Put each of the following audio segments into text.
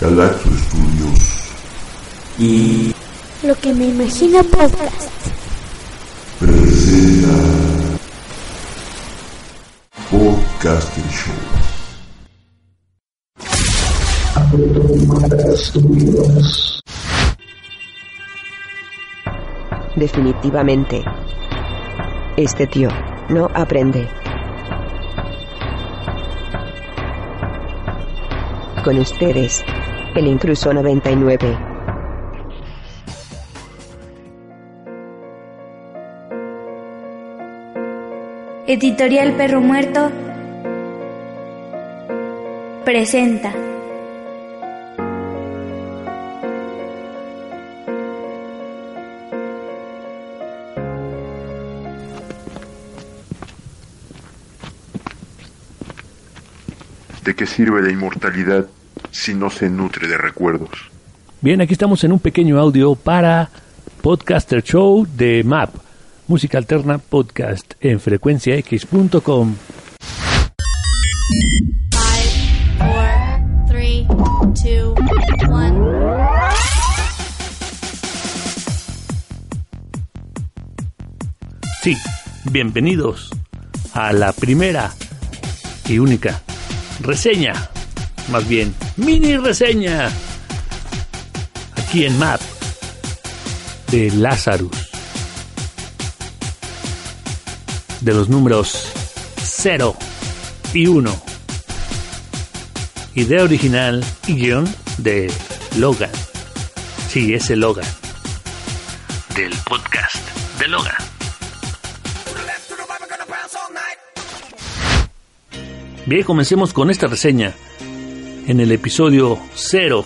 Galaxo Studios. Y lo que me imagino podcast. Presenta Podcasting Show. Definitivamente. Este tío no aprende. Con ustedes, el Incluso 99. Editorial Perro Muerto presenta. ¿De qué sirve la inmortalidad si no se nutre de recuerdos? Bien, aquí estamos en un pequeño audio para Podcaster Show de MAP, música alterna podcast en frecuenciax.com. Sí, bienvenidos a la primera y única reseña, más bien mini reseña, aquí en MAP de Lazarus, de los números 0 y 1. Idea original y guion de Logan. Sí, ese Logan. Del podcast de Logan. Bien, comencemos con esta reseña en el episodio 00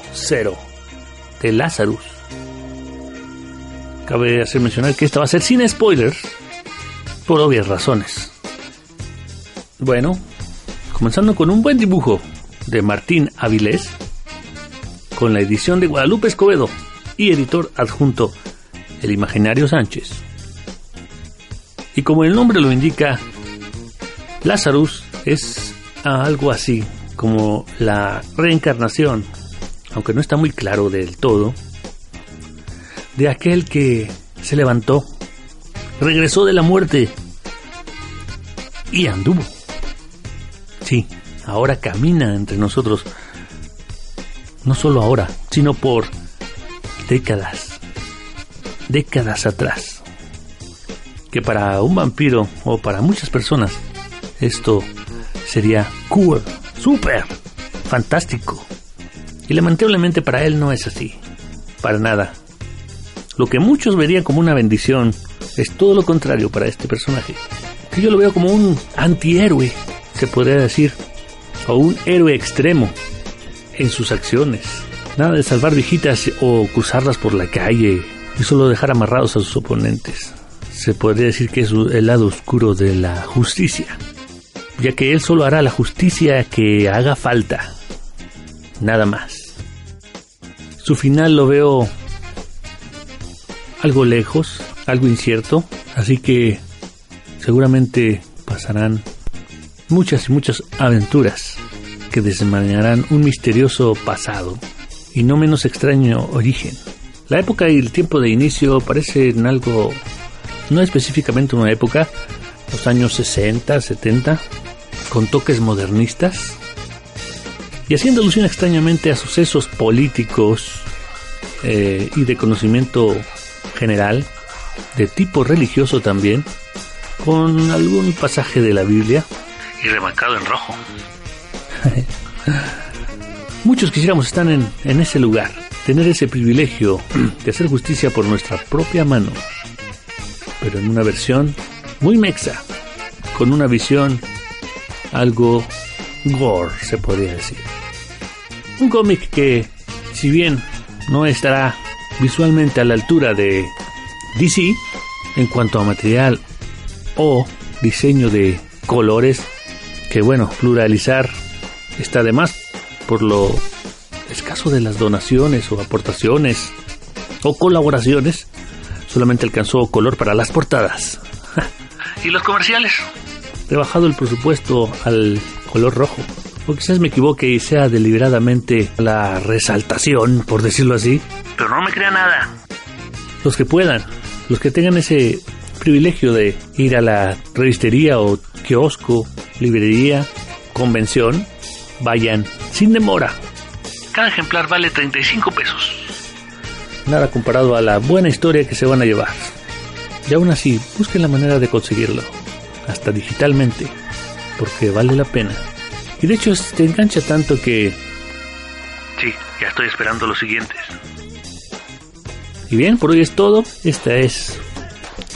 de Lazarus. Cabe hacer mencionar que esta va a ser sin spoilers, por obvias razones. Bueno, comenzando con un buen dibujo de Martín Avilés, con la edición de Guadalupe Escobedo y editor adjunto El Imaginario Sánchez. Y como el nombre lo indica, Lazarus es algo así como la reencarnación, aunque no está muy claro del todo, de aquel que se levantó, regresó de la muerte y anduvo. Sí, ahora camina entre nosotros, no solo ahora, sino por décadas, décadas atrás. Que para un vampiro o para muchas personas esto sería cool, super, fantástico. Y lamentablemente para él no es así, para nada. Lo que muchos verían como una bendición es todo lo contrario para este personaje. Que yo lo veo como un antihéroe, se podría decir, o un héroe extremo en sus acciones. Nada de salvar viejitas o cruzarlas por la calle y solo dejar amarrados a sus oponentes. Se podría decir que es el lado oscuro de la justicia ya que él solo hará la justicia que haga falta, nada más. Su final lo veo algo lejos, algo incierto, así que seguramente pasarán muchas y muchas aventuras que desenmarañarán un misterioso pasado y no menos extraño origen. La época y el tiempo de inicio parecen algo, no específicamente una época, los años 60, 70, con toques modernistas y haciendo alusión extrañamente a sucesos políticos eh, y de conocimiento general, de tipo religioso también, con algún pasaje de la Biblia y remarcado en rojo. Muchos quisiéramos estar en, en ese lugar, tener ese privilegio de hacer justicia por nuestra propia mano, pero en una versión muy mexa, con una visión algo gore, se podría decir. Un cómic que, si bien no estará visualmente a la altura de DC en cuanto a material o diseño de colores, que bueno, pluralizar está de más por lo escaso de las donaciones o aportaciones o colaboraciones, solamente alcanzó color para las portadas. ¿Y los comerciales? Rebajado el presupuesto al color rojo. O quizás me equivoque y sea deliberadamente la resaltación, por decirlo así. Pero no me crea nada. Los que puedan, los que tengan ese privilegio de ir a la revistería o kiosco, librería, convención, vayan sin demora. Cada ejemplar vale 35 pesos. Nada comparado a la buena historia que se van a llevar. Y aún así, busquen la manera de conseguirlo, hasta digitalmente, porque vale la pena. Y de hecho te engancha tanto que... Sí, ya estoy esperando los siguientes. Y bien, por hoy es todo. Esta es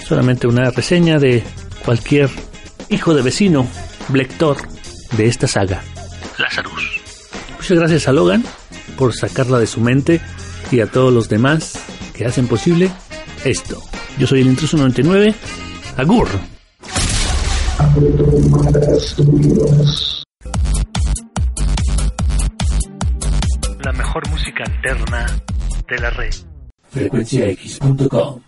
solamente una reseña de cualquier hijo de vecino, lector de esta saga, Lazarus. Muchas gracias a Logan por sacarla de su mente y a todos los demás que hacen posible esto. Yo soy el Intruso 99. Agur. La mejor música alterna de la red. Frecuenciax.com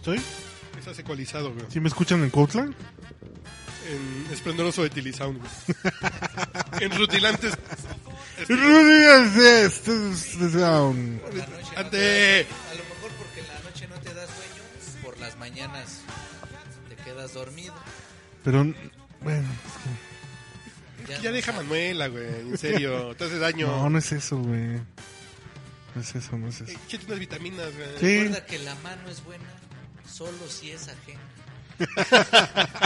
¿Estoy? Estás ecualizado, güey. ¿Sí me escuchan en Coutlan? En esplendoroso Etilisound, güey. en rutilantes. Rudy, esto es un... Ante. A lo mejor porque en la noche no te da sueño, por las mañanas te quedas dormido. Pero, bueno, Ya, ya deja Manuela, güey. En serio, te hace daño. no, no es eso, güey. No es eso, no es eso. Échate unas vitaminas, güey. Sí. Recuerda que la mano es buena solo si es ajena.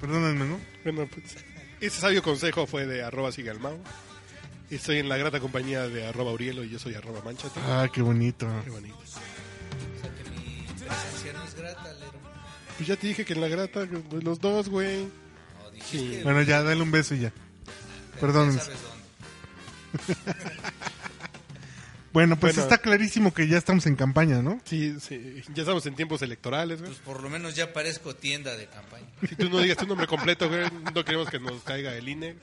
Perdónenme, ¿no? Bueno, pues. Ese sabio consejo fue de arroba sigue al. Estoy en la grata compañía de arroba Urielo y yo soy arroba Manchate. Ah, qué bonito. Qué bonito. O sea que mi presencia no es grata, Lero. Pues ya te dije que en la grata, güey, los dos, güey. No, dijiste, Bueno, ya, dale un beso y ya. Perdón. ya sabes dónde. Bueno, pues Bueno. está clarísimo que ya estamos en campaña, ¿no? Sí, sí. Ya estamos en tiempos electorales, güey. Pues por lo menos ya parezco tienda de campaña. Si tú no digas tu nombre completo, güey, no queremos que nos caiga el INE.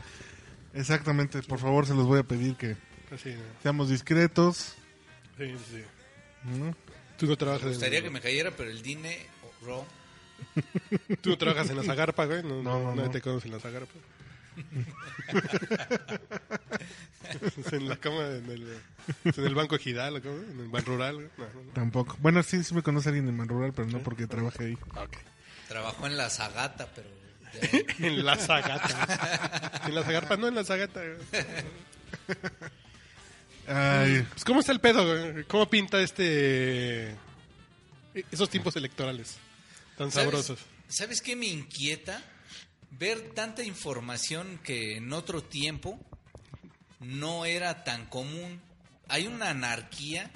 Exactamente, por favor, se los voy a pedir que ¿no? seamos discretos. sí, sí. ¿no? Tú no trabajas Me gustaría en, que me cayera, pero el DINE, oh, Tú no trabajas en la Zagarpa, güey. No, No, no, no, nadie no. te conoce en la Zagarpa. En la cama, en el, en el banco ejidal, ¿o ¿cómo? en el ban rural. güey. No, no, no. Tampoco. Bueno, sí, sí me conoce alguien en Man Rural, pero no porque trabaje ahí. Trabajó en la Zagata, pero... ya- En la Zagata. En la Zagarpa, no en la Zagata. Ay, Pues, ¿Cómo está el pedo? ¿Cómo pinta este. esos tiempos electorales tan ¿Sabes- sabrosos? ¿Sabes qué me inquieta? Ver tanta información que en otro tiempo no era tan común. Hay una anarquía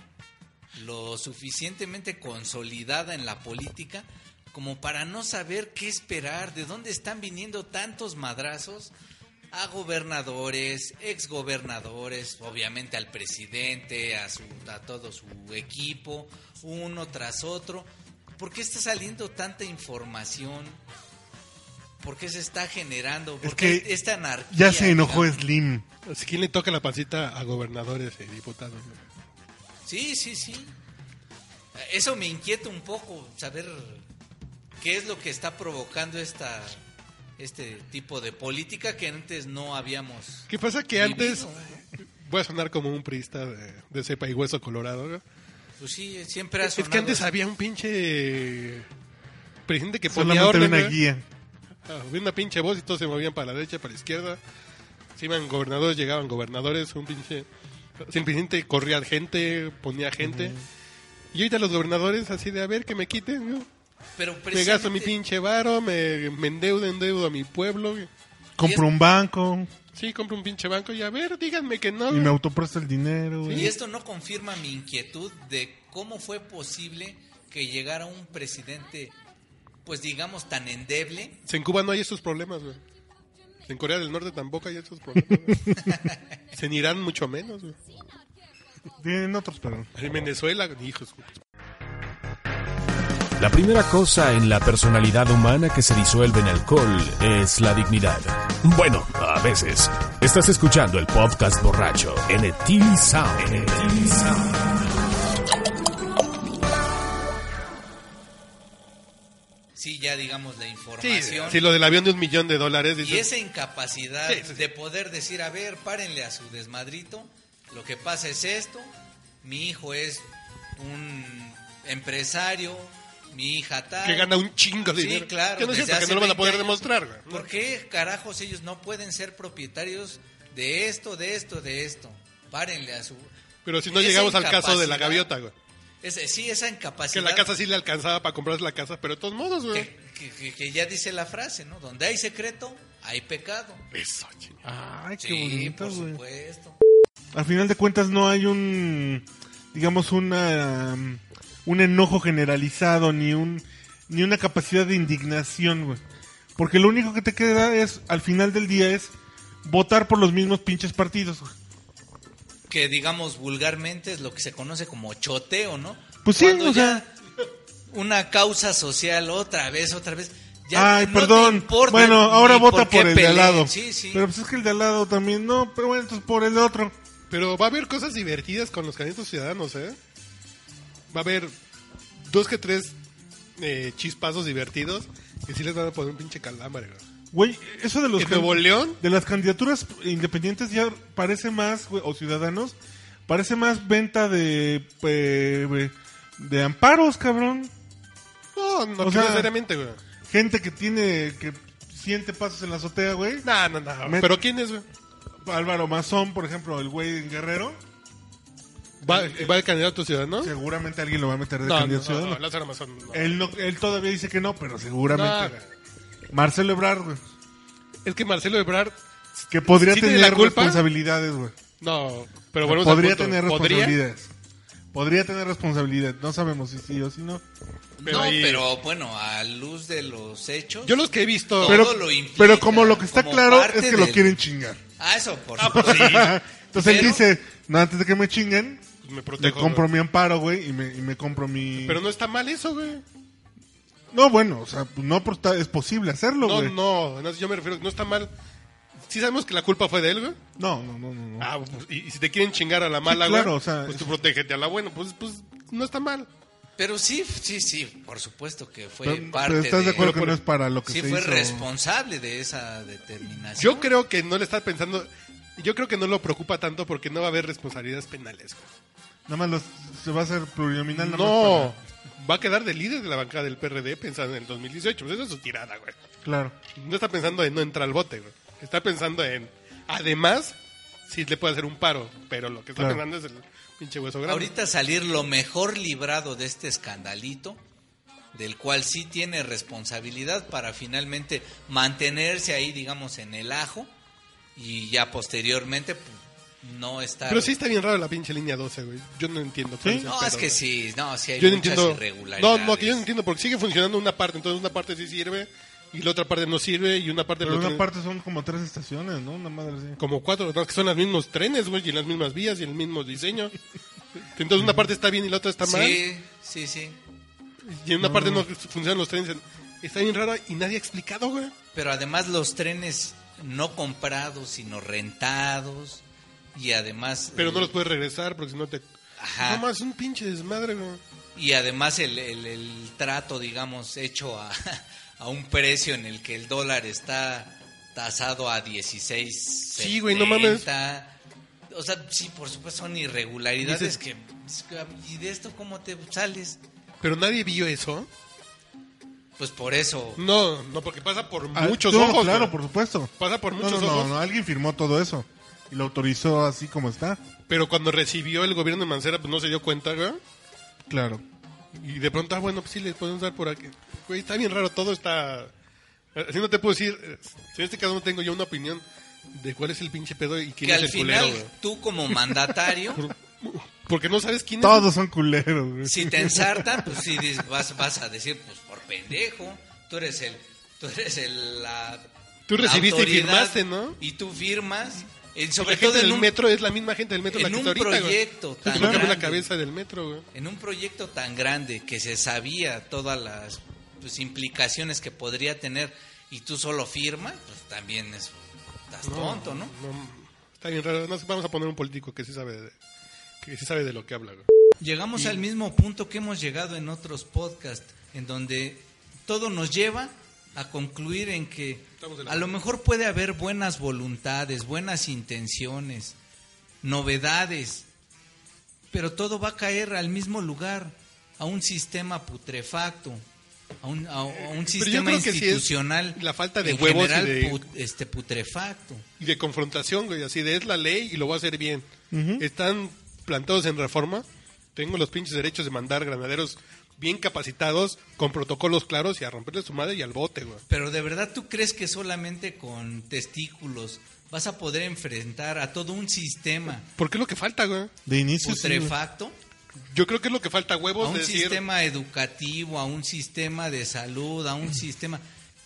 lo suficientemente consolidada en la política como para no saber qué esperar, de dónde están viniendo tantos madrazos a gobernadores, exgobernadores, obviamente al presidente, a, su, a todo su equipo, uno tras otro. ¿Por qué está saliendo tanta información? ¿Por qué se está generando? ¿Por Es qué que esta anarquía? ya se enojó digamos? Slim. Así, ¿Quién le toca la pancita a gobernadores y diputados? Sí, sí, sí. Eso me inquieta un poco, saber qué es lo que está provocando esta este tipo de política que antes no habíamos. ¿Qué pasa que vivido, antes. ¿no? Voy a sonar como un priista de, de cepa y hueso colorado. Pues sí, siempre ha Es que sonado antes había un pinche. Presidente que ponía Solamente orden. una guía. Había una pinche voz y todos se movían para la derecha, para la izquierda. Se iban gobernadores, llegaban gobernadores, un pinche... Si el presidente corría gente, ponía gente. Y ahorita los gobernadores así de, a ver, que me quiten, yo. Pero Me gasto mi pinche varo, me, me endeudo, endeudo a mi pueblo. Compro un banco Sí, compro un pinche banco y a ver, díganme que no. y me autopresta el dinero. Y esto no confirma mi inquietud de cómo fue posible que llegara un presidente, pues digamos, tan endeble. En Cuba no hay esos problemas, güey. En Corea del Norte tampoco hay esos problemas. güey. en Irán mucho menos, güey. Tienen otros, pero... En Venezuela, hijos. La primera cosa en la personalidad humana que se disuelve en alcohol es la dignidad. Bueno, a veces. Estás escuchando el podcast borracho en el TV Sound. En el TV Sound. Sí, ya digamos la Sí, información. sí, lo del avión de un millón de dólares. Y esa incapacidad Sí, sí, sí. de poder decir, a ver, párenle a su desmadrito, lo que pasa es esto, mi hijo es un empresario, mi hija tal. Que gana un chingo de Sí, dinero. claro. Que no es cierto, que no lo van a 20 poder años. demostrar. ¿Por qué carajos ellos no pueden ser propietarios de esto, de esto, de esto? Párenle a su... Pero si no llegamos al caso de la gaviota, güey. Ese- sí, esa Que incapacidad. la casa sí le alcanzaba para comprarse la casa, pero de todos modos, güey. que, que- que- que ya dice la frase, ¿no? Donde hay secreto, hay pecado. Eso, chingada. Ay, qué Sí, bonito, por güey. supuesto. Al final de cuentas no hay un, digamos, una, um, un enojo generalizado ni un, ni una capacidad de indignación, güey. Porque lo único que te queda es, al final del día, es votar por los mismos pinches partidos, güey. Que digamos vulgarmente es lo que se conoce como choteo, ¿no? Pues sí, Cuando o ya sea- Una causa social otra vez, otra vez. Ya Ay, no perdón. importa bueno, ahora vota por el de al lado. Sí, sí. Pero pues es que el de al lado también, no, pero bueno, entonces por el de otro. Pero va a haber cosas divertidas con los candidatos ciudadanos, ¿eh? Va a haber dos que tres eh, chispazos divertidos que sí les van a poner un pinche calambre, güey. Güey, eso de los ¿En Nuevo León? de las candidaturas independientes ya parece más, güey, o ciudadanos, parece más venta de eh, de amparos, cabrón. No, no O sea, necesariamente, güey. Gente que tiene que siente pasos en la azotea, güey. No, no, no. Me- ¿Pero quién es, güey? Álvaro Mazón, por ejemplo, el güey en Guerrero. ¿Va, ¿Va el candidato ciudadano? Seguramente alguien lo va a meter de No, candidato no, ciudadano. no, Lázaro Mazón, no. Él, no, él todavía dice que no, pero seguramente. Marcelo Ebrard, güey. Es que Marcelo Ebrard... Que podría ¿sí tiene tener la culpa? responsabilidades, güey. No, pero al podría punto. tener ¿Podría? responsabilidades. Podría tener responsabilidad. No sabemos si sí o si no. Pero no, ahí- pero bueno, a luz de los hechos. Yo los que he visto... todo Pero, lo implica pero como lo que está claro es que lo quieren chingar. Ah, eso, por Ah, pues supuesto. sí. Entonces él Pero- dice, no, antes de que me chinguen, me le protejo, compro güey. mi amparo, güey, y me, y me compro mi... Pero no está mal eso, güey. No, bueno, o sea, pues no es posible hacerlo, No, güey. no, no, yo me refiero, no está mal. Sí sabemos que la culpa fue de él, güey. No, no, no, no. no. Ah, pues, y, y si te quieren chingar a la mala, claro, güey, o sea, pues es- tú protégete a la buena, pues, pues no está mal. Pero sí, sí, sí, por supuesto que fue Pero- parte pero estás de acuerdo que no es para lo que sí se fue hizo. responsable de esa determinación. Yo creo que no le está pensando, yo creo que no lo preocupa tanto porque no va a haber responsabilidades penales. güey. Nada más los- se va a hacer plurinominal. No, va a quedar de líder de la bancada del PRD pensando en el 2018. Pues esa es su tirada, güey. Claro. No está pensando en no entrar al bote, güey. Está pensando en, además, sí le puede hacer un paro, pero lo que está Claro. pensando es el pinche hueso grande. Ahorita salir lo mejor librado de este escandalito, del cual sí tiene responsabilidad para finalmente mantenerse ahí, digamos, en el ajo y ya posteriormente pues, no estar... Pero sí está bien raro la pinche línea 12, güey. Yo no entiendo. el No, es que sí, no, sí hay Yo no muchas entiendo. irregularidades. No, no, que yo no entiendo porque sigue funcionando una parte, entonces una parte sí sirve y la otra parte no sirve y una parte Pero una tiene- parte son como tres estaciones, ¿no? Una madre así. como cuatro, no, que son los mismos trenes, güey, y las mismas vías y el mismo diseño. Entonces una parte está bien y la otra está mal. Sí, sí, sí. Y en una parte no funcionan los trenes. Está bien rara y nadie ha explicado, güey. Pero además los trenes no comprados, sino rentados. Y además... Pero no eh, los puedes regresar porque si no te... Ajá. No más, un pinche desmadre, güey. Y además el, el- el trato, digamos, hecho a, a un precio en el que el dólar está tasado a 16. Sí, güey, no mames. O sea, sí, por supuesto son irregularidades Dices- que... ¿Y de esto cómo te sales? Pero nadie vio eso. Pues por eso... No, no, porque pasa por Ah, muchos no, ojos. Claro, güey. por supuesto. Pasa por No, muchos no, no, ojos. no, alguien firmó todo eso. Y lo autorizó así como está. Pero cuando recibió el gobierno de Mancera, pues no se dio cuenta, güey. Claro. Y de pronto, ah, bueno, pues sí, les podemos dar por aquí. Güey, está bien raro, todo está... Así no te puedo decir, eh, si en este caso no tengo yo una opinión de cuál es el pinche pedo y quién Que es al el culero, final güey. tú como mandatario... Porque no sabes quién Todos son culeros, güey. Si te ensartan, pues sí vas, vas a decir, pues por pendejo, tú eres el, tú eres el, la, Tú la recibiste y firmaste, ¿no? Y tú firmas, en- sobre la gente todo en del un, metro es la misma gente del metro la en que un está ahorita, proyecto tan no cambió la grande. cabeza del metro, güey. en un proyecto tan grande que se sabía todas las pues, implicaciones que podría tener y tú solo firmas, pues también es, estás tonto, ¿no? Está bien raro. Nos vamos a poner un político que sí sabe de, que sí sabe de lo que habla, güey. Llegamos Y- al mismo punto que hemos llegado en otros podcasts, en donde todo nos lleva a concluir en que a lo mejor puede haber buenas voluntades, buenas intenciones, novedades, pero todo va a caer al mismo lugar, a un sistema putrefacto, a un, a- a un sistema sí institucional la falta de en huevos y de- put- este putrefacto. Y de confrontación, güey, así de es la ley y lo voy a hacer bien. Están plantados en reforma tengo los pinches derechos de mandar granaderos bien capacitados, con protocolos claros y a romperle su madre y al bote, güey. Pero de verdad tú crees que solamente con testículos vas a poder enfrentar a todo un sistema ¿Por qué es lo que falta, güey? De inicio, putrefacto, Yo creo que es lo que falta, a huevos, un de decir... sistema educativo, a un sistema de salud, a un sistema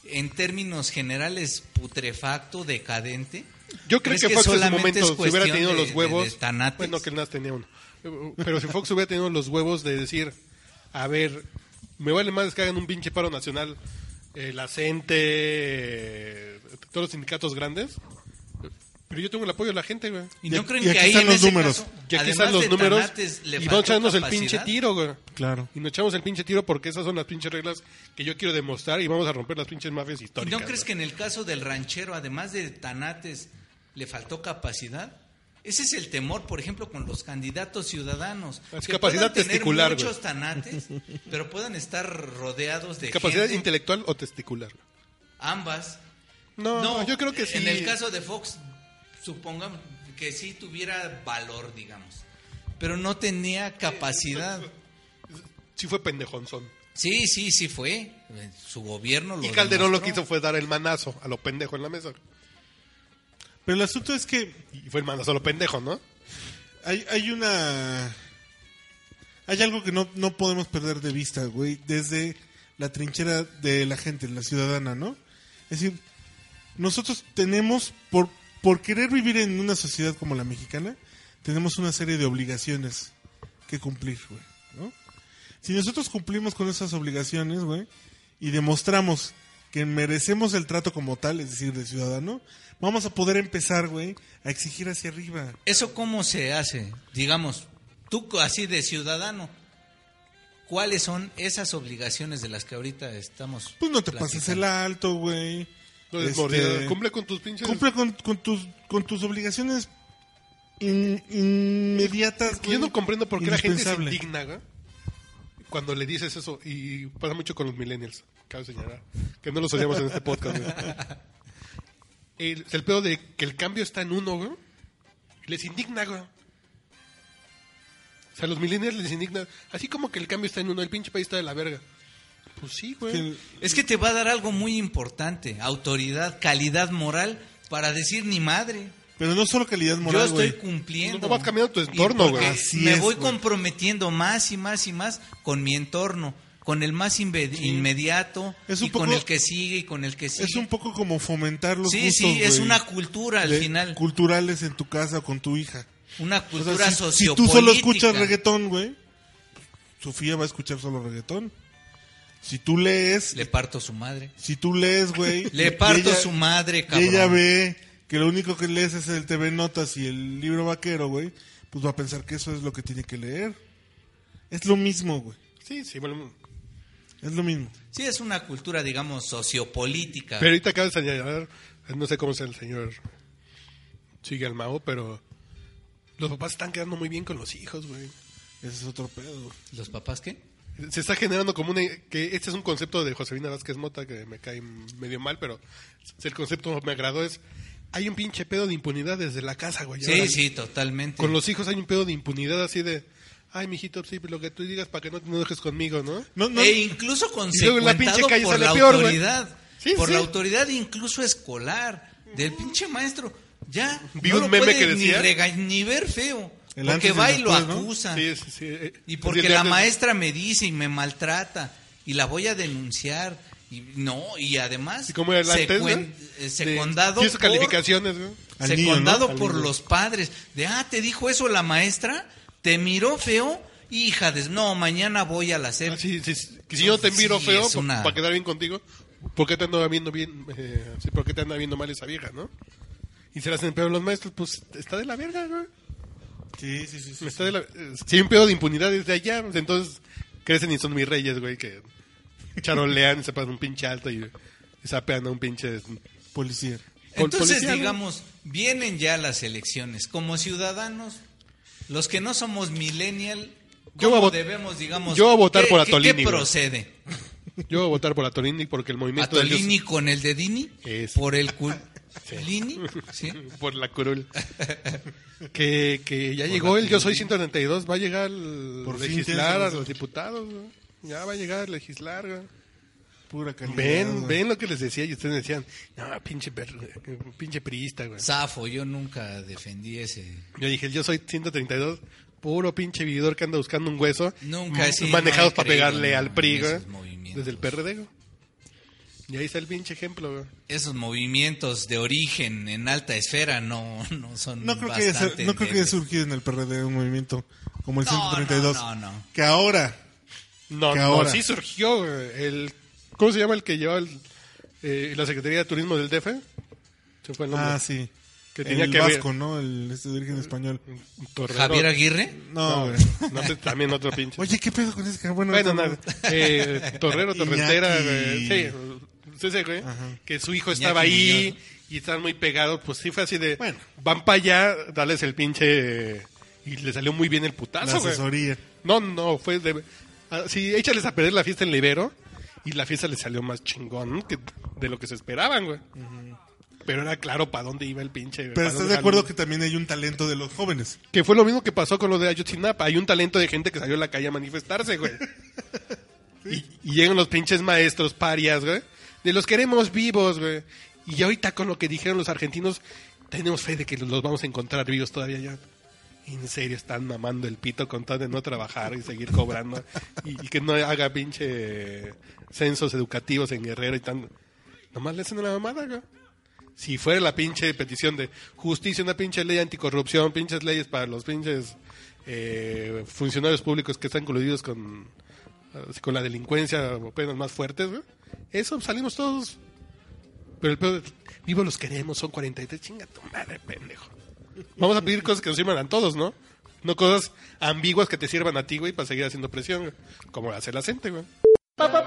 en términos generales putrefacto, decadente? Yo creo ¿Crees que, Fox en su solamente momento, es si hubiera tenido de- los de- huevos... de tanates? bueno, que nada tenía uno. Pero si Fox hubiera tenido los huevos de decir, a ver, me vale más que hagan un pinche paro nacional, eh, la CENTE, eh, todos los sindicatos grandes, pero yo tengo el apoyo de la gente, güey. ¿Y no Y- creen y que aquí ahí están en los ese números. caso, Y aquí están los números tanates, le y vamos echarnos el pinche tiro, güey. Claro. Y nos echamos el pinche tiro porque esas son las pinches reglas que yo quiero demostrar y vamos a romper las pinches mafias ¿Y históricas. no crees güey. que en el caso del ranchero, además de tanates, le faltó capacidad? Ese es el temor, por ejemplo, con los candidatos ciudadanos. Es que capacidad puedan tener testicular, muchos tanates, pero puedan estar rodeados de ¿Capacidad gente, intelectual o testicular? ambas. No, yo creo que sí. En el caso de Fox, supongamos que sí tuviera valor, digamos. Pero no tenía capacidad. Sí fue pendejonzón. Sí, sí, sí fue. Su gobierno lo Y Calderón lo que hizo fue dar el manazo a lo pendejo en la mesa. Pero el asunto es que Y fue el manazo a lo pendejo, ¿no? hay, hay una... Hay algo que no, no podemos perder de vista, güey, desde la trinchera de la gente, la ciudadana, ¿no? Es decir, nosotros tenemos, por, por querer vivir en una sociedad como la mexicana, tenemos una serie de obligaciones que cumplir, güey, ¿no? Si nosotros cumplimos con esas obligaciones, güey, y demostramos que merecemos el trato como tal, es decir, de ciudadano, vamos a poder empezar, güey, a exigir hacia arriba. ¿Eso cómo se hace? Digamos, tú así de ciudadano, ¿cuáles son esas obligaciones de las que ahorita estamos? Pues no te pases el alto, güey. No es Este. Cumple con tus pinches. Cumple con, con tus, con tus obligaciones in- inmediatas, Que yo no comprendo por qué la gente se indigna, güey, Cuando le dices eso. Y pasa mucho con los millennials. Cabe señalar. Que no los odiamos en este podcast, güey. El, el pedo de que el cambio está en uno, güey. Les indigna, güey. O sea, a los millennials les indigna. Así como que el cambio está en uno. El pinche país está de la verga. Pues sí, güey. Es que te va a dar algo muy importante, autoridad, calidad moral, para decir ni madre. Pero no solo calidad moral, Yo estoy cumpliendo. No vas cambiando tu entorno, güey. Así Me es, voy comprometiendo más y más y más con mi entorno, con el más inmediato Es un y con poco- el que sigue y con el que sigue. Es un poco como fomentar los sí, gustos, sí, es güey, una cultura al final, Culturales en tu casa o con tu hija. una O sea, cultura si, si sociopolítica. tú solo escuchas reggaetón, güey, Sofía va a escuchar solo reggaetón. Si tú lees, Le parto su madre. si tú lees, güey, Le parto ella- su madre, y cabrón. ella ve que lo único que lees es el TV Notas y el libro vaquero, güey, pues va a pensar que eso es lo que tiene que leer. Es lo mismo, güey. Sí, sí, bueno. Es lo mismo. Sí, es una cultura, digamos, sociopolítica. Pero ahorita acabas de señalar, no sé cómo sea el señor sigue al mago, pero los papás están quedando muy bien con los hijos, güey. Ese es otro pedo. ¿Los papás qué? Se está generando como una... que Este es un concepto de Josefina Vázquez Mota que me cae medio mal, pero el concepto me agradó. Es, hay un pinche pedo de impunidad desde la casa, güey. Sí, sí, totalmente. Con los hijos hay un pedo de impunidad así de... Ay, mijito, sí, lo que tú digas para que no te enojes conmigo, ¿no? No, no, E incluso la consecuentado calle por sale la peor, autoridad. Sí, por sí. la autoridad incluso escolar. Del pinche maestro. Ya Vi no un lo meme puede que ni, rega- ni ver feo. El porque y va y lo ¿no? acusa. Sí, sí, sí. eh, Y porque la maestra me dice y me maltrata. Y la voy a denunciar. Y no, y además... ¿Y cómo era el antes, secuen- eh, De- secundado por- calificaciones, güey. Al niño, secundado ¿no? Al por niño. los padres. De, ah, te dijo eso la maestra, te miró feo, hija de... No, mañana voy a la SEP. Ah, sí, sí, sí. Que si yo te miro Sí, feo una- para quedar bien contigo, ¿por qué te anda viendo bien? eh, sí, ¿Por qué te anda viendo mal esa vieja, no? Y se la hacen peor los maestros, pues está de la verga, güey. Sí, sí, sí. sí, Está de la- Si hay un pedo de impunidad desde allá, pues, entonces crecen y son mis reyes, güey, que charolean, se pasan un pinche alto y, sapean a un pinche... Policía. pol- Entonces, policía, ¿no? digamos, vienen ya las elecciones. Como ciudadanos, los que no somos millennial, Yo ¿cómo voy a vot- debemos, digamos... yo voy a votar qué- por qué- Atolini, ¿Qué güey. procede? Yo voy a votar por Atolini porque el movimiento... del ¿Atolini con el dedini? Es. ¿Por el cul... Lini? ¿Sí? Por la curul. Que, que ya llegó el Yo Soy 132, va a llegar el Por legislar a los diputados. Ya va a llegar a legislar, güey. Pura calidad. Ven, güey. ven lo que les decía y ustedes decían, no, pinche, per- pinche priista, güey. Zafo, yo nunca defendí ese. Yo dije, Yo Soy 132, puro pinche vividor que anda buscando un hueso. Nunca, m- sí, Manejados no he para pegarle al PRI, güey. Desde el PRD, güey. Y ahí está el pinche ejemplo, güey. Esos movimientos de origen en alta esfera no, no son No creo, que haya, no creo que haya surgido en el PRD un movimiento como el No, 132. no, no, no. Que ahora, No, Que no, ahora. sí surgió güey. el... ¿Cómo se llama el que lleva el, eh, la Secretaría de Turismo del DF? Se fue el nombre. ah, sí. Que tenía el que ver- vasco, ¿no? El este de origen español. Torrero. Javier Aguirre. No, No, güey. no sé, también otro pinche. Oye, ¿qué pedo con ese cabrón? Bueno, Bueno, no, nada. Eh, Torrero, Torrentera, güey. Sí, sí, sí, güey. Ajá. Que su hijo Iñaki estaba ahí Muñoz. y estaban muy pegados. Pues sí fue así de, Bueno. van para allá, dales el pinche... Y le salió muy bien el la putazo, güey. asesoría. No, no, fue de... ah, sí, échales a perder la fiesta en Libero y la fiesta le salió más chingón que de lo que se esperaban, güey. Pero era claro para dónde iba el pinche. Pero estás de acuerdo que también hay un talento de los jóvenes. Que fue lo mismo que pasó con lo de Ayotzinapa. Hay un talento de gente que salió a la calle a manifestarse, güey. y, y llegan los pinches maestros parias, güey. De los queremos vivos, güey. Y ahorita con lo que dijeron los argentinos, tenemos fe de que los vamos a encontrar vivos todavía ya. En serio, están mamando el pito con tal de no trabajar y seguir cobrando. y, que no haga pinche censos educativos en Guerrero y tan... Nomás le hacen la mamada. Si fuera la pinche petición de justicia, una pinche ley anticorrupción, pinches leyes para los pinches eh, funcionarios públicos que están coludidos con, así, con la delincuencia o penas más fuertes. Eso salimos todos. Pero el peor, vivos los queremos, son 43, chinga tu madre, pendejo. Vamos a pedir cosas que nos sirvan a todos, ¿no? No cosas ambiguas que te sirvan a ti, güey, para seguir haciendo presión. Como hace la gente, güey. ¿Cuánto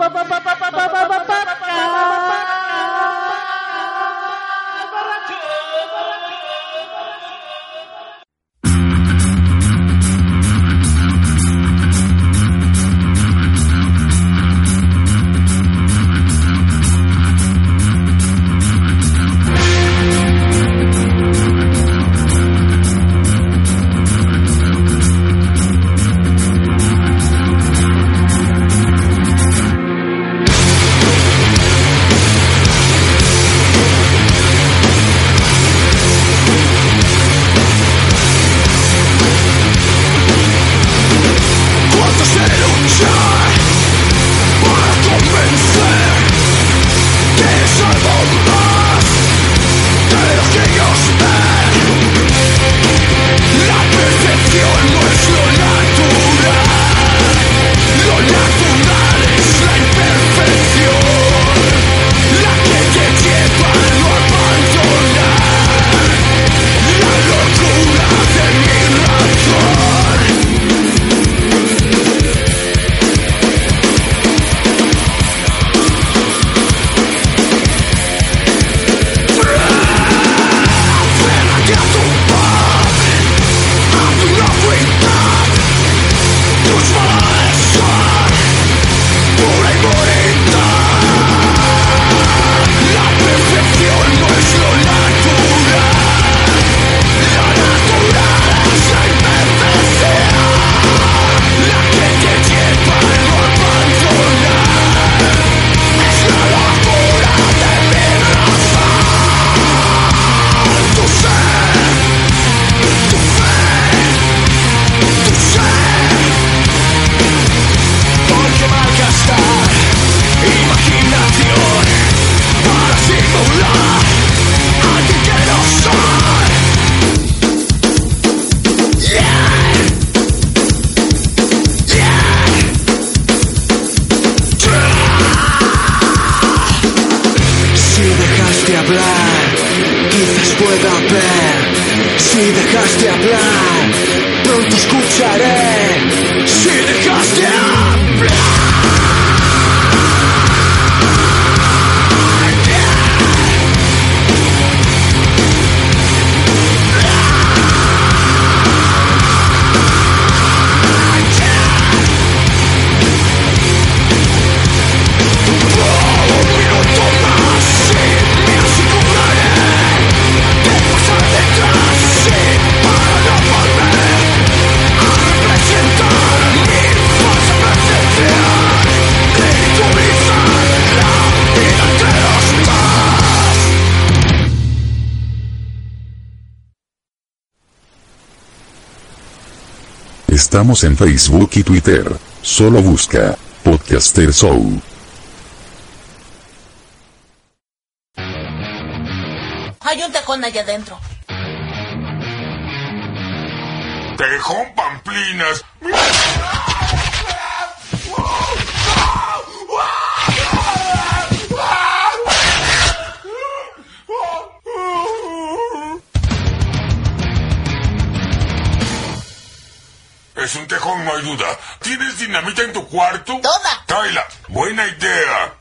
Estamos en Facebook y Twitter. Solo busca Podcaster Show. Hay un tejón allá adentro. Tejón Pamplinas. Es un tejón, no hay duda. ¿Tienes dinamita en tu cuarto? Toda. Tráela. Buena idea.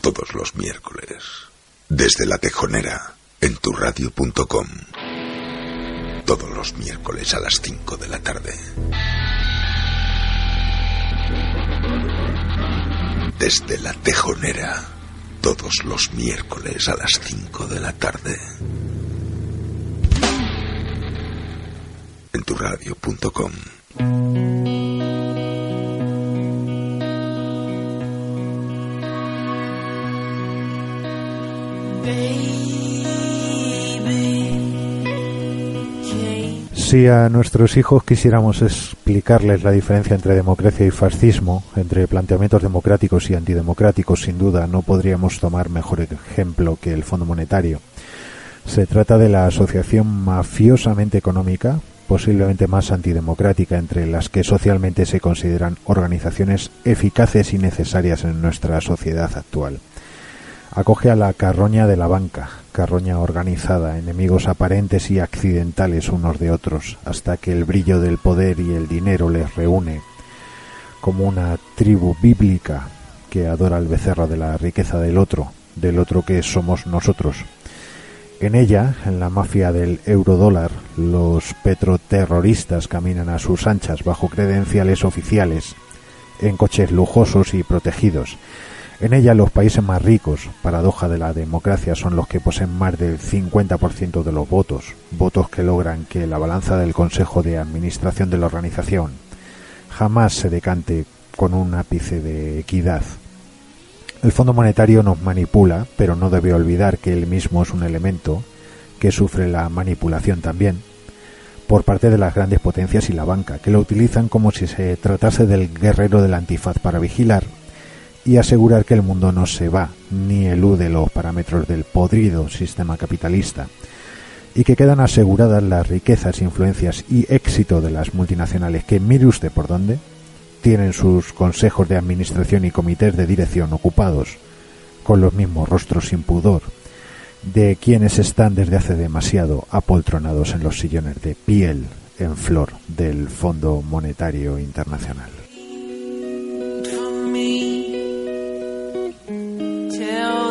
Todos los miércoles. Desde la tejonera. En turradio.com. Todos los miércoles a las 5 de la tarde. Desde la tejonera. Todos los miércoles a las 5 de la tarde. En turradio.com. Si a nuestros hijos quisiéramos explicarles la diferencia entre democracia y fascismo, entre planteamientos democráticos y antidemocráticos, sin duda no podríamos tomar mejor ejemplo que el Fondo Monetario. Se trata de la asociación mafiosamente económica, posiblemente más antidemocrática entre las que socialmente se consideran organizaciones eficaces y necesarias en nuestra sociedad actual. Acoge a la carroña de la banca, carroña organizada, enemigos aparentes y accidentales unos de otros, hasta que el brillo del poder y el dinero les reúne, como una tribu bíblica que adora el becerro de la riqueza del otro, del otro que somos nosotros. En ella, en la mafia del eurodólar, los petroterroristas caminan a sus anchas bajo credenciales oficiales, en coches lujosos y protegidos, en ella los países más ricos, paradoja de la democracia, son los que poseen más del 50% de los votos, votos que logran que la balanza del Consejo de Administración de la organización jamás se decante con un ápice de equidad. El Fondo Monetario nos manipula, pero no debe olvidar que él mismo es un elemento que sufre la manipulación también por parte de las grandes potencias y la banca, que lo utilizan como si se tratase del guerrero del antifaz para vigilar y asegurar que el mundo no se va ni elude los parámetros del podrido sistema capitalista y que quedan aseguradas las riquezas, influencias y éxito de las multinacionales que mire usted por dónde tienen sus consejos de administración y comités de dirección ocupados con los mismos rostros sin pudor de quienes están desde hace demasiado apoltronados en los sillones de piel en flor del Fondo Monetario Internacional.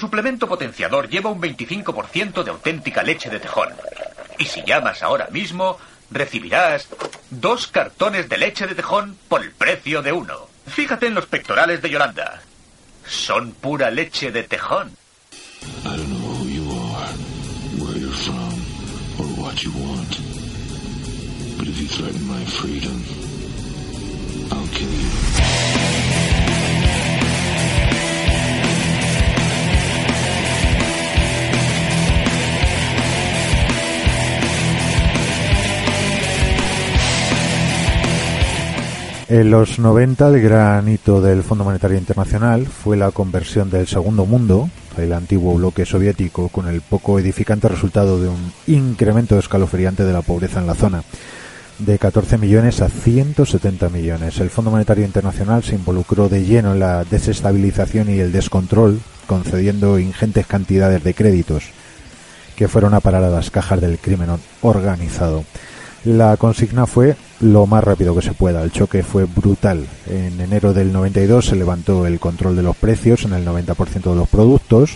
suplemento potenciador lleva un 25% de auténtica leche de tejón. Y si llamas ahora mismo, recibirás dos cartones de leche de tejón por el precio de uno. Fíjate en los pectorales de Yolanda. Son pura leche de tejón. But if you threaten my freedom, I'll kill you. En los 90 el gran hito del Fondo Monetario Internacional fue la conversión del Segundo Mundo, el antiguo bloque soviético, con el poco edificante resultado de un incremento escalofriante de la pobreza en la zona, de 14 millones a 170 millones. El Fondo Monetario Internacional se involucró de lleno en la desestabilización y el descontrol, concediendo ingentes cantidades de créditos que fueron a parar a las cajas del crimen organizado. La consigna fue lo más rápido que se pueda. El choque fue brutal. En enero del 92 se levantó el control de los precios en el 90% de los productos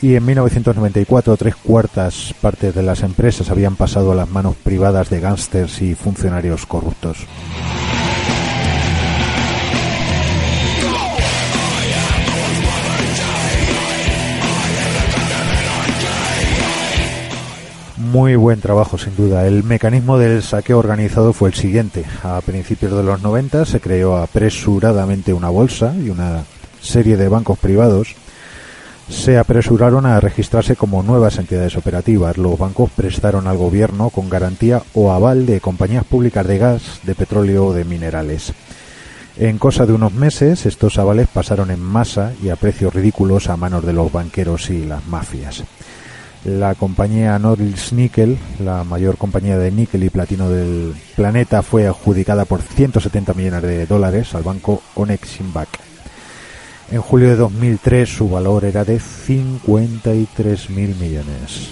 y en 1994 tres cuartas partes de las empresas habían pasado a las manos privadas de gángsters y funcionarios corruptos. Muy buen trabajo, sin duda. El mecanismo del saqueo organizado fue el siguiente. A principios de los 90 se creó apresuradamente una bolsa y una serie de bancos privados se apresuraron a registrarse como nuevas entidades operativas. Los bancos prestaron al gobierno con garantía o aval de compañías públicas de gas, de petróleo o de minerales. En cosa de unos meses, estos avales pasaron en masa y a precios ridículos a manos de los banqueros y las mafias. La compañía Norilsk Nickel, la mayor compañía de níquel y platino del planeta, fue adjudicada por 170 millones de dólares al banco Oneximbank. En julio de 2003 su valor era de 53 mil millones.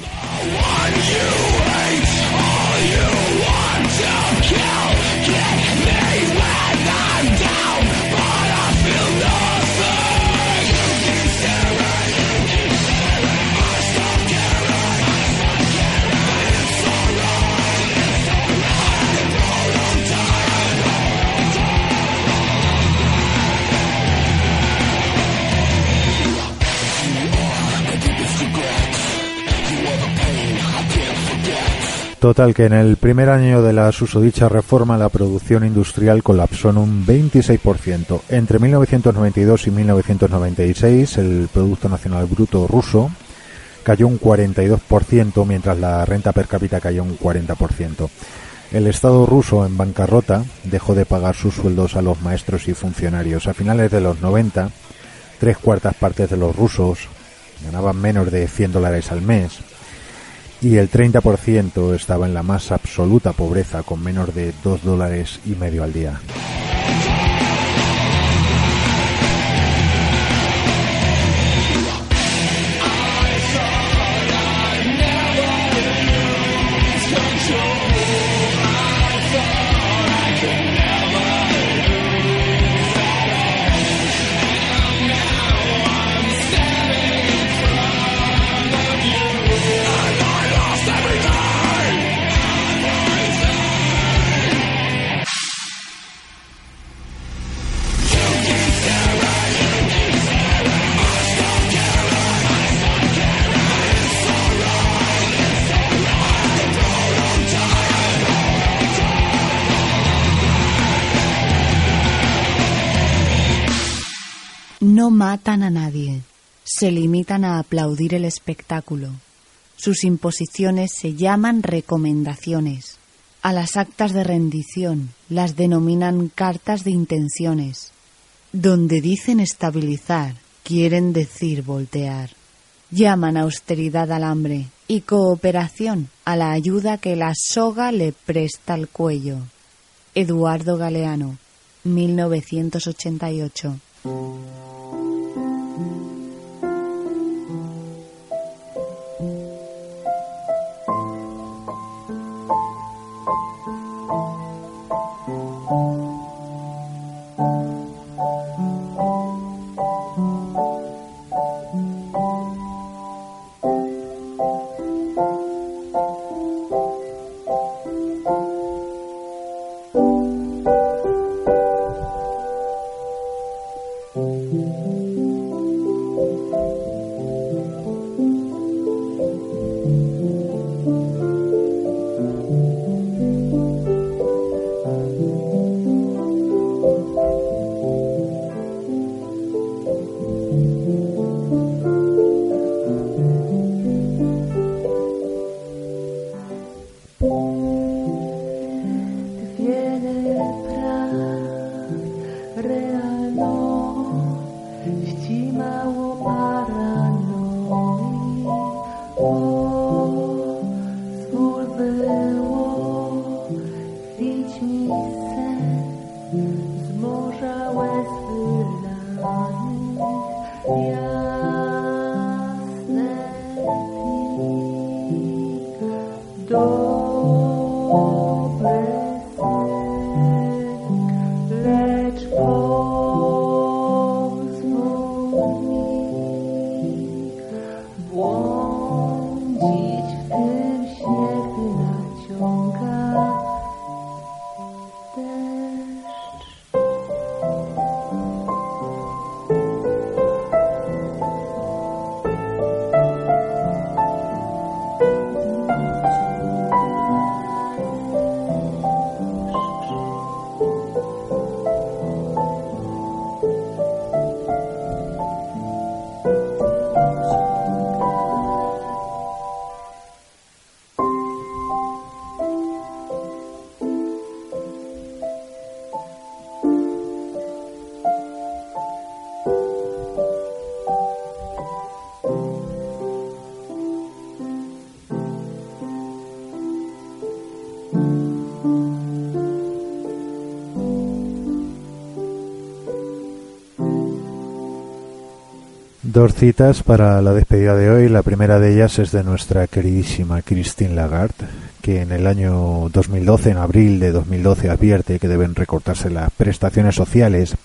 Total que en el primer año de la susodicha reforma la producción industrial colapsó en un 26%. Entre 1992 y 1996 el Producto Nacional Bruto ruso cayó un 42%, mientras la renta per cápita cayó un 40%. El Estado ruso en bancarrota dejó de pagar sus sueldos a los maestros y funcionarios. A finales de los 90, tres cuartas partes de los rusos ganaban menos de 100 dólares al mes y el 30% estaba en la más absoluta pobreza con menos de 2 dólares y medio al día. Aplaudir el espectáculo. Sus imposiciones se llaman recomendaciones. A las actas de rendición las denominan cartas de intenciones. Donde dicen estabilizar, quieren decir voltear. Llaman austeridad al hambre y cooperación a la ayuda que la soga le presta al cuello. Eduardo Galeano, 1988. Dos citas para la despedida de hoy. La primera de ellas es de nuestra queridísima Christine Lagarde, que en el año 2012, en abril de 2012, advierte que deben recortarse las prestaciones sociales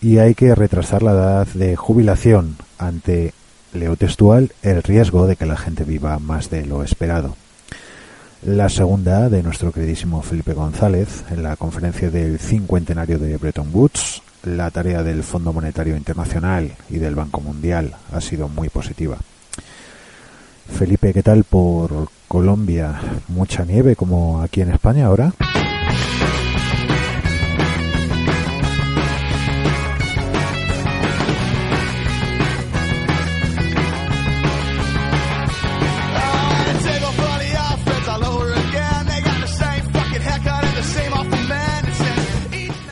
y hay que retrasar la edad de jubilación ante, leo textual, el riesgo de que la gente viva más de lo esperado. La segunda de nuestro queridísimo Felipe González en la conferencia del cincuentenario de Bretton Woods. La tarea del Fondo Monetario Internacional y del Banco Mundial ha sido muy positiva. Felipe, ¿qué tal por Colombia? ¿Mucha nieve como aquí en España ahora?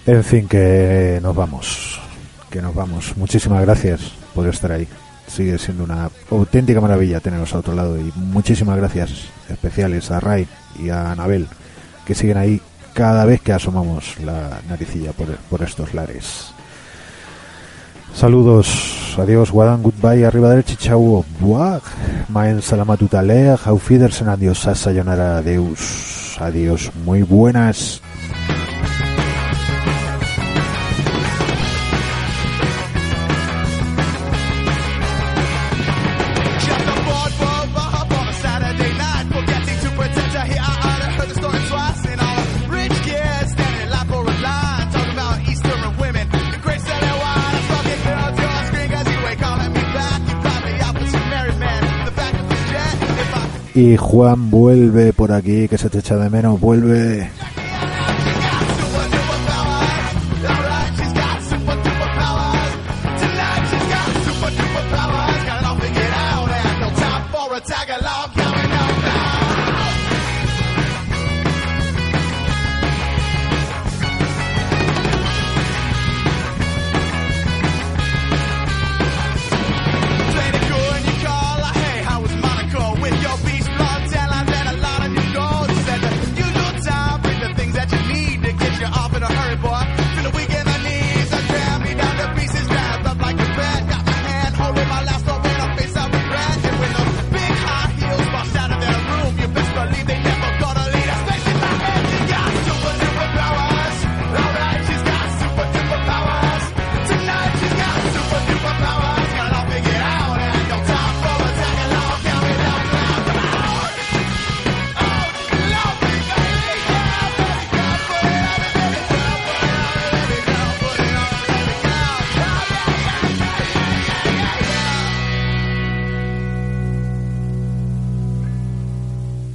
En fin, que nos vamos. Que nos vamos. Muchísimas gracias por estar ahí. Sigue siendo una auténtica maravilla teneros a otro lado. Y muchísimas gracias especiales a Ray y a Anabel, que siguen ahí cada vez que asomamos la naricilla por, estos lares. Saludos, adiós, Guadán, goodbye, arriba derecha, chau, buah, maen salamatutaler, auf Wiedersehen, adiós, sayonara, adeus, adiós, muy buenas. Y Juan vuelve por aquí, que se te echa de menos, vuelve.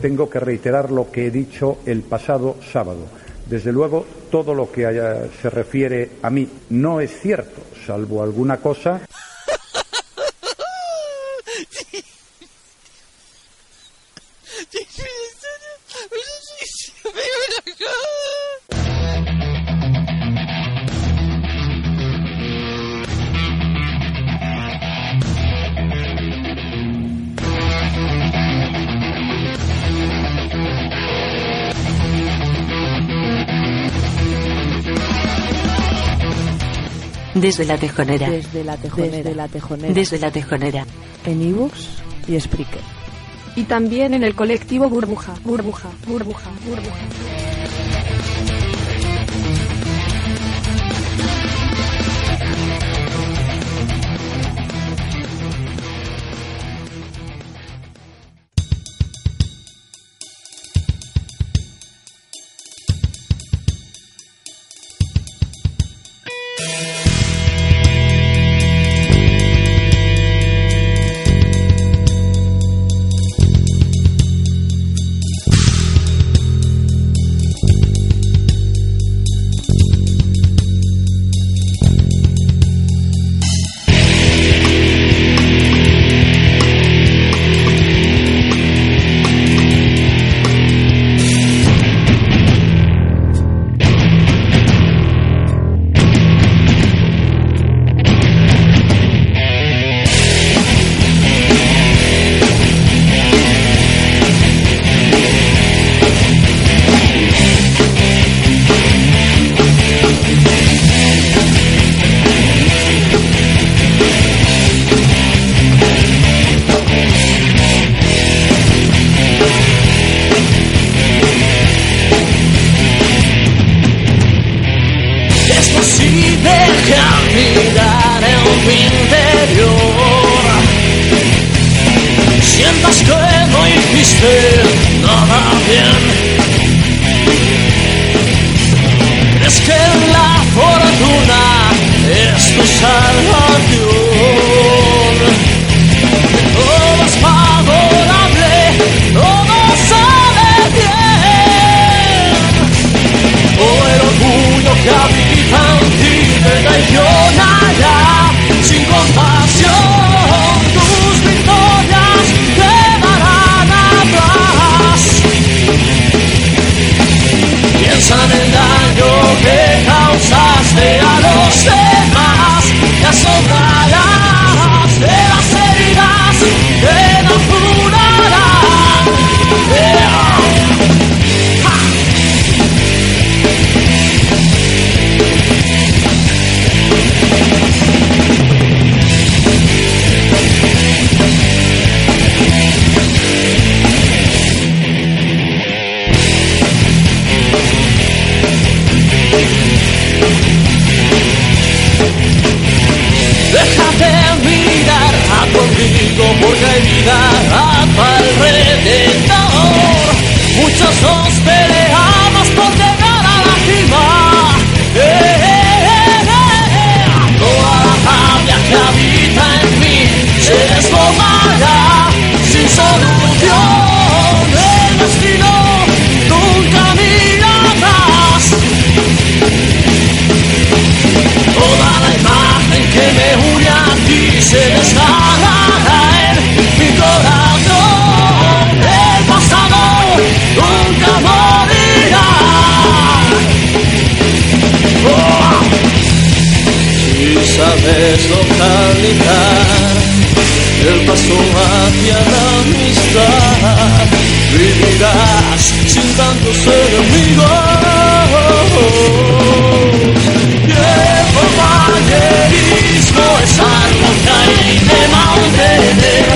Tengo que reiterar lo que he dicho el pasado sábado. Desde luego, todo lo que se refiere a mí no es cierto, salvo alguna cosa. Desde la tejonera. Desde la tejonera. Desde la tejonera. Desde la tejonera. En ebooks y Spreaker. Y también en el colectivo Burbuja, Burbuja, Burbuja, Burbuja. vida. olvidar el paso hacia la amistad. Vivirás sin tantos enemigos. Viejo é mayerismo es algo que hay que mantener.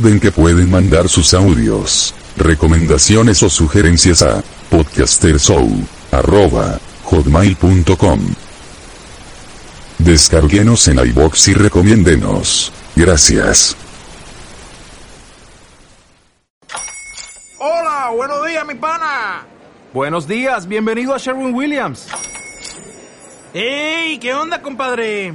Recuerden que pueden mandar sus audios, recomendaciones o sugerencias a podcastershow.hotmail.com Descarguenos en iBox y recomiéndenos. Gracias. Hola, buenos días, mi pana. Buenos días, bienvenido a Sherwin Williams. ¡Ey! ¿Qué onda, compadre?